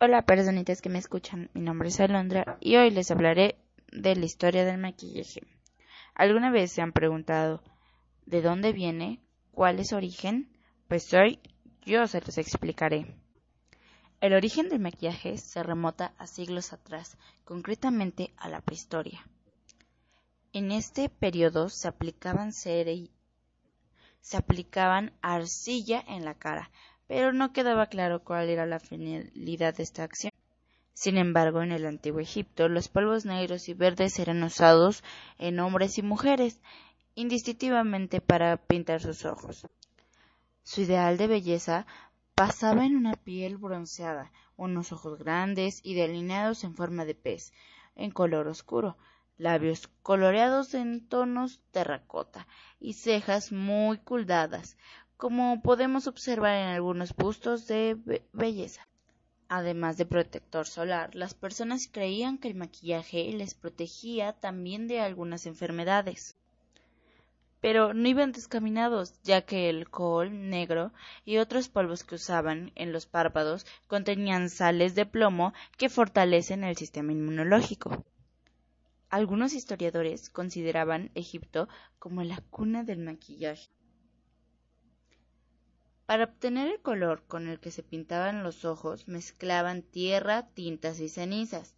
Hola personitas que me escuchan, mi nombre es Alondra y hoy les hablaré de la historia del maquillaje. ¿Alguna vez se han preguntado de dónde viene? ¿Cuál es su origen? Pues hoy yo se los explicaré. El origen del maquillaje se remota a siglos atrás, concretamente a la prehistoria. En este periodo se aplicaban se aplicaban arcilla en la cara, pero no quedaba claro cuál era la finalidad de esta acción. Sin embargo, en el antiguo Egipto, los polvos negros y verdes eran usados en hombres y mujeres, indistintivamente para pintar sus ojos. Su ideal de belleza pasaba en una piel bronceada, unos ojos grandes y delineados en forma de pez, en color oscuro, labios coloreados en tonos terracota y cejas muy culdadas, como podemos observar en algunos bustos de belleza. Además de protector solar, las personas creían que el maquillaje les protegía también de algunas enfermedades. Pero no iban descaminados, ya que el col negro y otros polvos que usaban en los párpados contenían sales de plomo que fortalecen el sistema inmunológico. Algunos historiadores consideraban Egipto como la cuna del maquillaje. Para obtener el color con el que se pintaban los ojos mezclaban tierra, tintas y cenizas.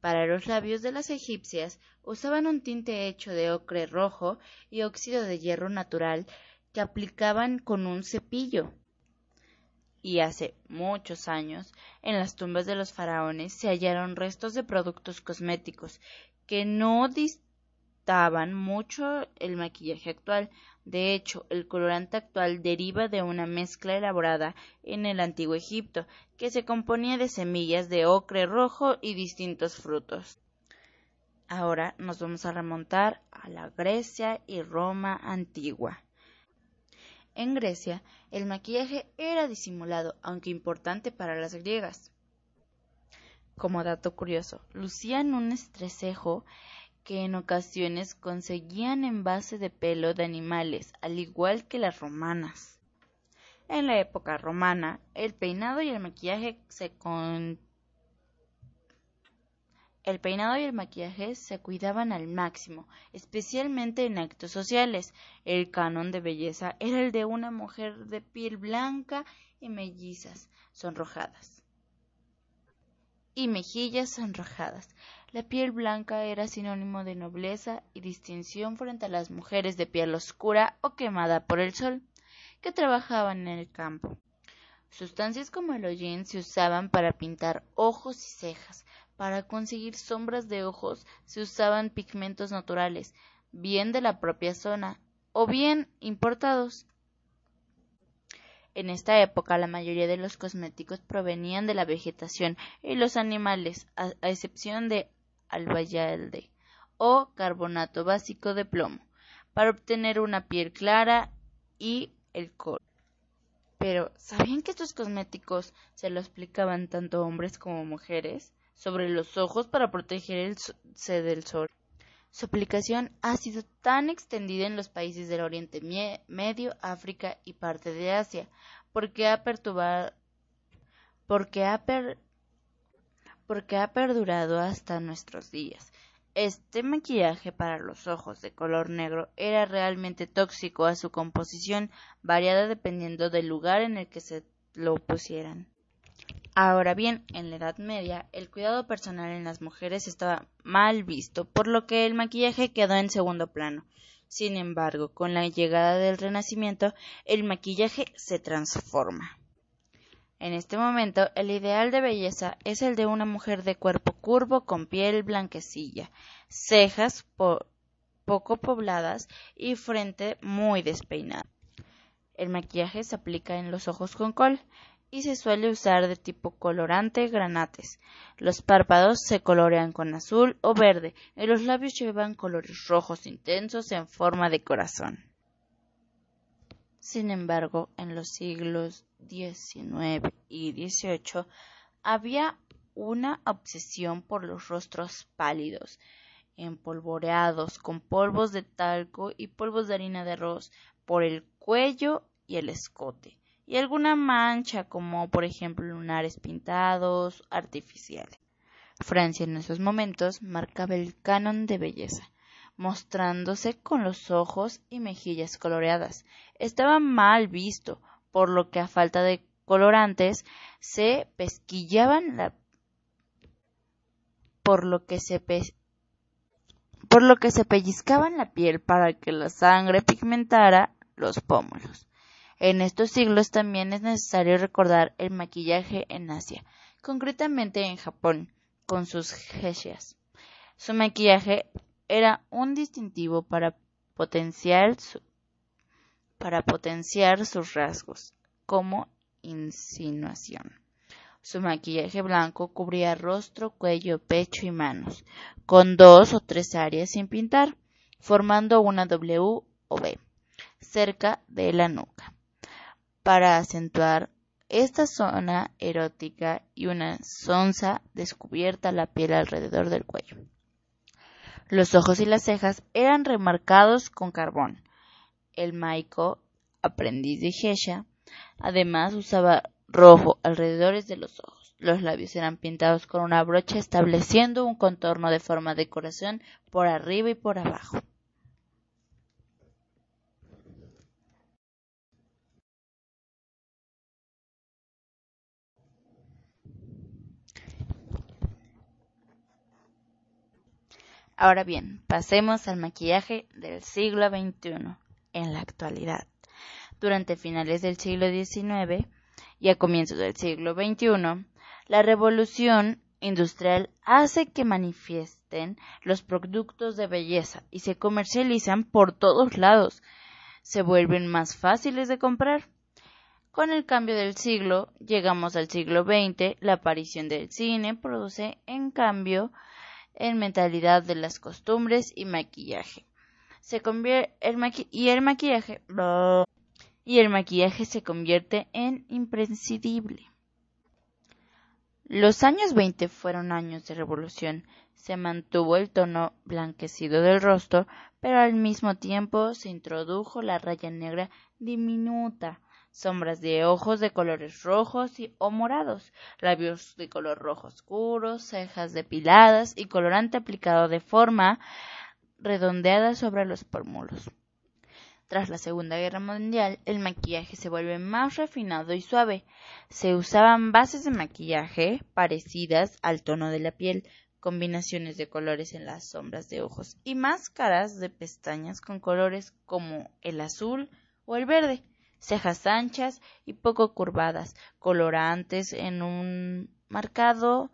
Para los labios de las egipcias usaban un tinte hecho de ocre rojo y óxido de hierro natural que aplicaban con un cepillo. Y hace muchos años, en las tumbas de los faraones se hallaron restos de productos cosméticos que no distaban mucho el maquillaje actual. De hecho, el colorante actual deriva de una mezcla elaborada en el antiguo Egipto, que se componía de semillas de ocre rojo y distintos frutos. Ahora nos vamos a remontar a la Grecia y Roma antigua. En Grecia, el maquillaje era disimulado, aunque importante para las griegas como dato curioso, lucían un estrecejo que en ocasiones conseguían en base de pelo de animales, al igual que las romanas. En la época romana, el peinado y el maquillaje se. El peinado y el maquillaje se cuidaban al máximo, especialmente en actos sociales. El canon de belleza era el de una mujer de piel blanca y mellizas, sonrojadas y mejillas sonrojadas. La piel blanca era sinónimo de nobleza y distinción frente a las mujeres de piel oscura o quemada por el sol, que trabajaban en el campo. Sustancias como el hollín se usaban para pintar ojos y cejas. Para conseguir sombras de ojos se usaban pigmentos naturales, bien de la propia zona, o bien importados. En esta época la mayoría de los cosméticos provenían de la vegetación y los animales, a, excepción de albayalde o carbonato básico de plomo, para obtener una piel clara y el color. Pero, ¿sabían que estos cosméticos se lo explicaban tanto hombres como mujeres? Sobre los ojos para protegerse del sol. Su aplicación ha sido tan extendida en los países del Oriente Medio, África y parte de Asia, porque ha, porque ha, porque ha perdurado hasta nuestros días. Este maquillaje para los ojos de color negro era realmente tóxico a su composición, variada dependiendo del lugar en el que se lo pusieran. Ahora bien, en la Edad Media, el cuidado personal en las mujeres estaba mal visto, por lo que el maquillaje quedó en segundo plano. Sin embargo, con la llegada del Renacimiento, el maquillaje se transforma. En este momento, el ideal de belleza es el de una mujer de cuerpo curvo con piel blanquecilla, cejas poco pobladas y frente muy despeinada. El maquillaje se aplica en los ojos con col, y se suele usar de tipo colorante granates. Los párpados se colorean con azul o verde y los labios llevan colores rojos intensos en forma de corazón. Sin embargo, en los siglos XIX y XVIII había una obsesión por los rostros pálidos, empolvoreados con polvos de talco y polvos de harina de arroz por el cuello y el escote y alguna mancha como por ejemplo lunares pintados artificiales. Francia en esos momentos marcaba el canon de belleza, mostrándose con los ojos y mejillas coloreadas. Estaba mal visto, por lo que a falta de colorantes se pesquillaban la por lo que se por lo que se pellizcaban la piel para que la sangre pigmentara los pómulos. En estos siglos también es necesario recordar el maquillaje en Asia, concretamente en Japón, con sus geishas. Su maquillaje era un distintivo para potenciar, sus rasgos, como insinuación. Su maquillaje blanco cubría rostro, cuello, pecho y manos, con dos o tres áreas sin pintar, formando una W o V cerca de la nuca, para acentuar esta zona erótica y una sonza descubierta la piel alrededor del cuello. Los ojos y las cejas eran remarcados con carbón. El maiko, aprendiz de Gesha, además usaba rojo alrededor de los ojos. Los labios eran pintados con una brocha estableciendo un contorno de forma de corazón por arriba y por abajo. Ahora bien, pasemos al maquillaje del siglo XXI, en la actualidad. Durante finales del siglo XIX, y a comienzos del siglo XXI, la revolución industrial hace que manifiesten los productos de belleza y se comercializan por todos lados. Se vuelven más fáciles de comprar. Con el cambio del siglo, llegamos al siglo XX, la aparición del cine produce, en cambio, en mentalidad de las costumbres y maquillaje. Se convierte el y el maquillaje y el maquillaje se convierte en imprescindible. Los años 20 fueron años de revolución. Se mantuvo el tono blanquecido del rostro, pero al mismo tiempo se introdujo la raya negra diminuta, sombras de ojos de colores rojos y, o morados, labios de color rojo oscuro, cejas depiladas y colorante aplicado de forma redondeada sobre los pómulos. Tras la Segunda Guerra Mundial, el maquillaje se vuelve más refinado y suave. Se usaban bases de maquillaje parecidas al tono de la piel, combinaciones de colores en las sombras de ojos y máscaras de pestañas con colores como el azul o el verde, cejas anchas y poco curvadas, colorantes en un marcado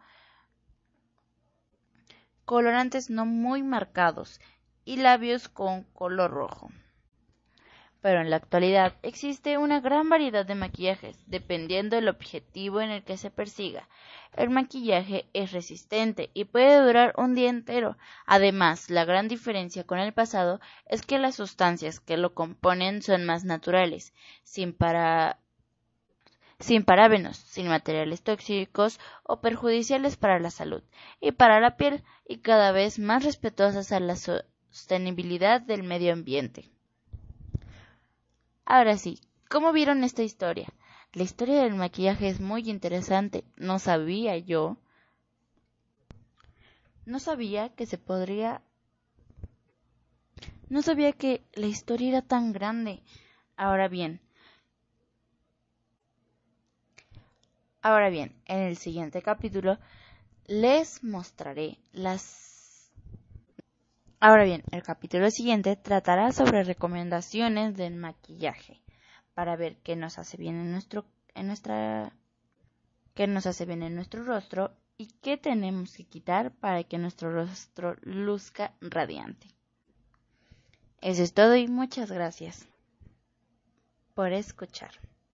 colorantes no muy marcados y labios con color rojo pero en la actualidad existe una gran variedad de maquillajes, dependiendo del objetivo en el que se persiga. El maquillaje es resistente y puede durar un día entero. Además, la gran diferencia con el pasado es que las sustancias que lo componen son más naturales, sin para sin sin materiales tóxicos o perjudiciales para la salud y para la piel y cada vez más respetuosas a la sostenibilidad del medio ambiente. Ahora sí, ¿cómo vieron esta historia? La historia del maquillaje es muy interesante. No sabía yo. No sabía que se podría. No sabía que la historia era tan grande. Ahora bien. Ahora bien, en el siguiente capítulo les mostraré las Ahora bien, el capítulo siguiente tratará sobre recomendaciones del maquillaje para ver qué nos hace bien en nuestro en nuestra qué nos hace bien en nuestro rostro y qué tenemos que quitar para que nuestro rostro luzca radiante. Eso es todo y muchas gracias por escuchar.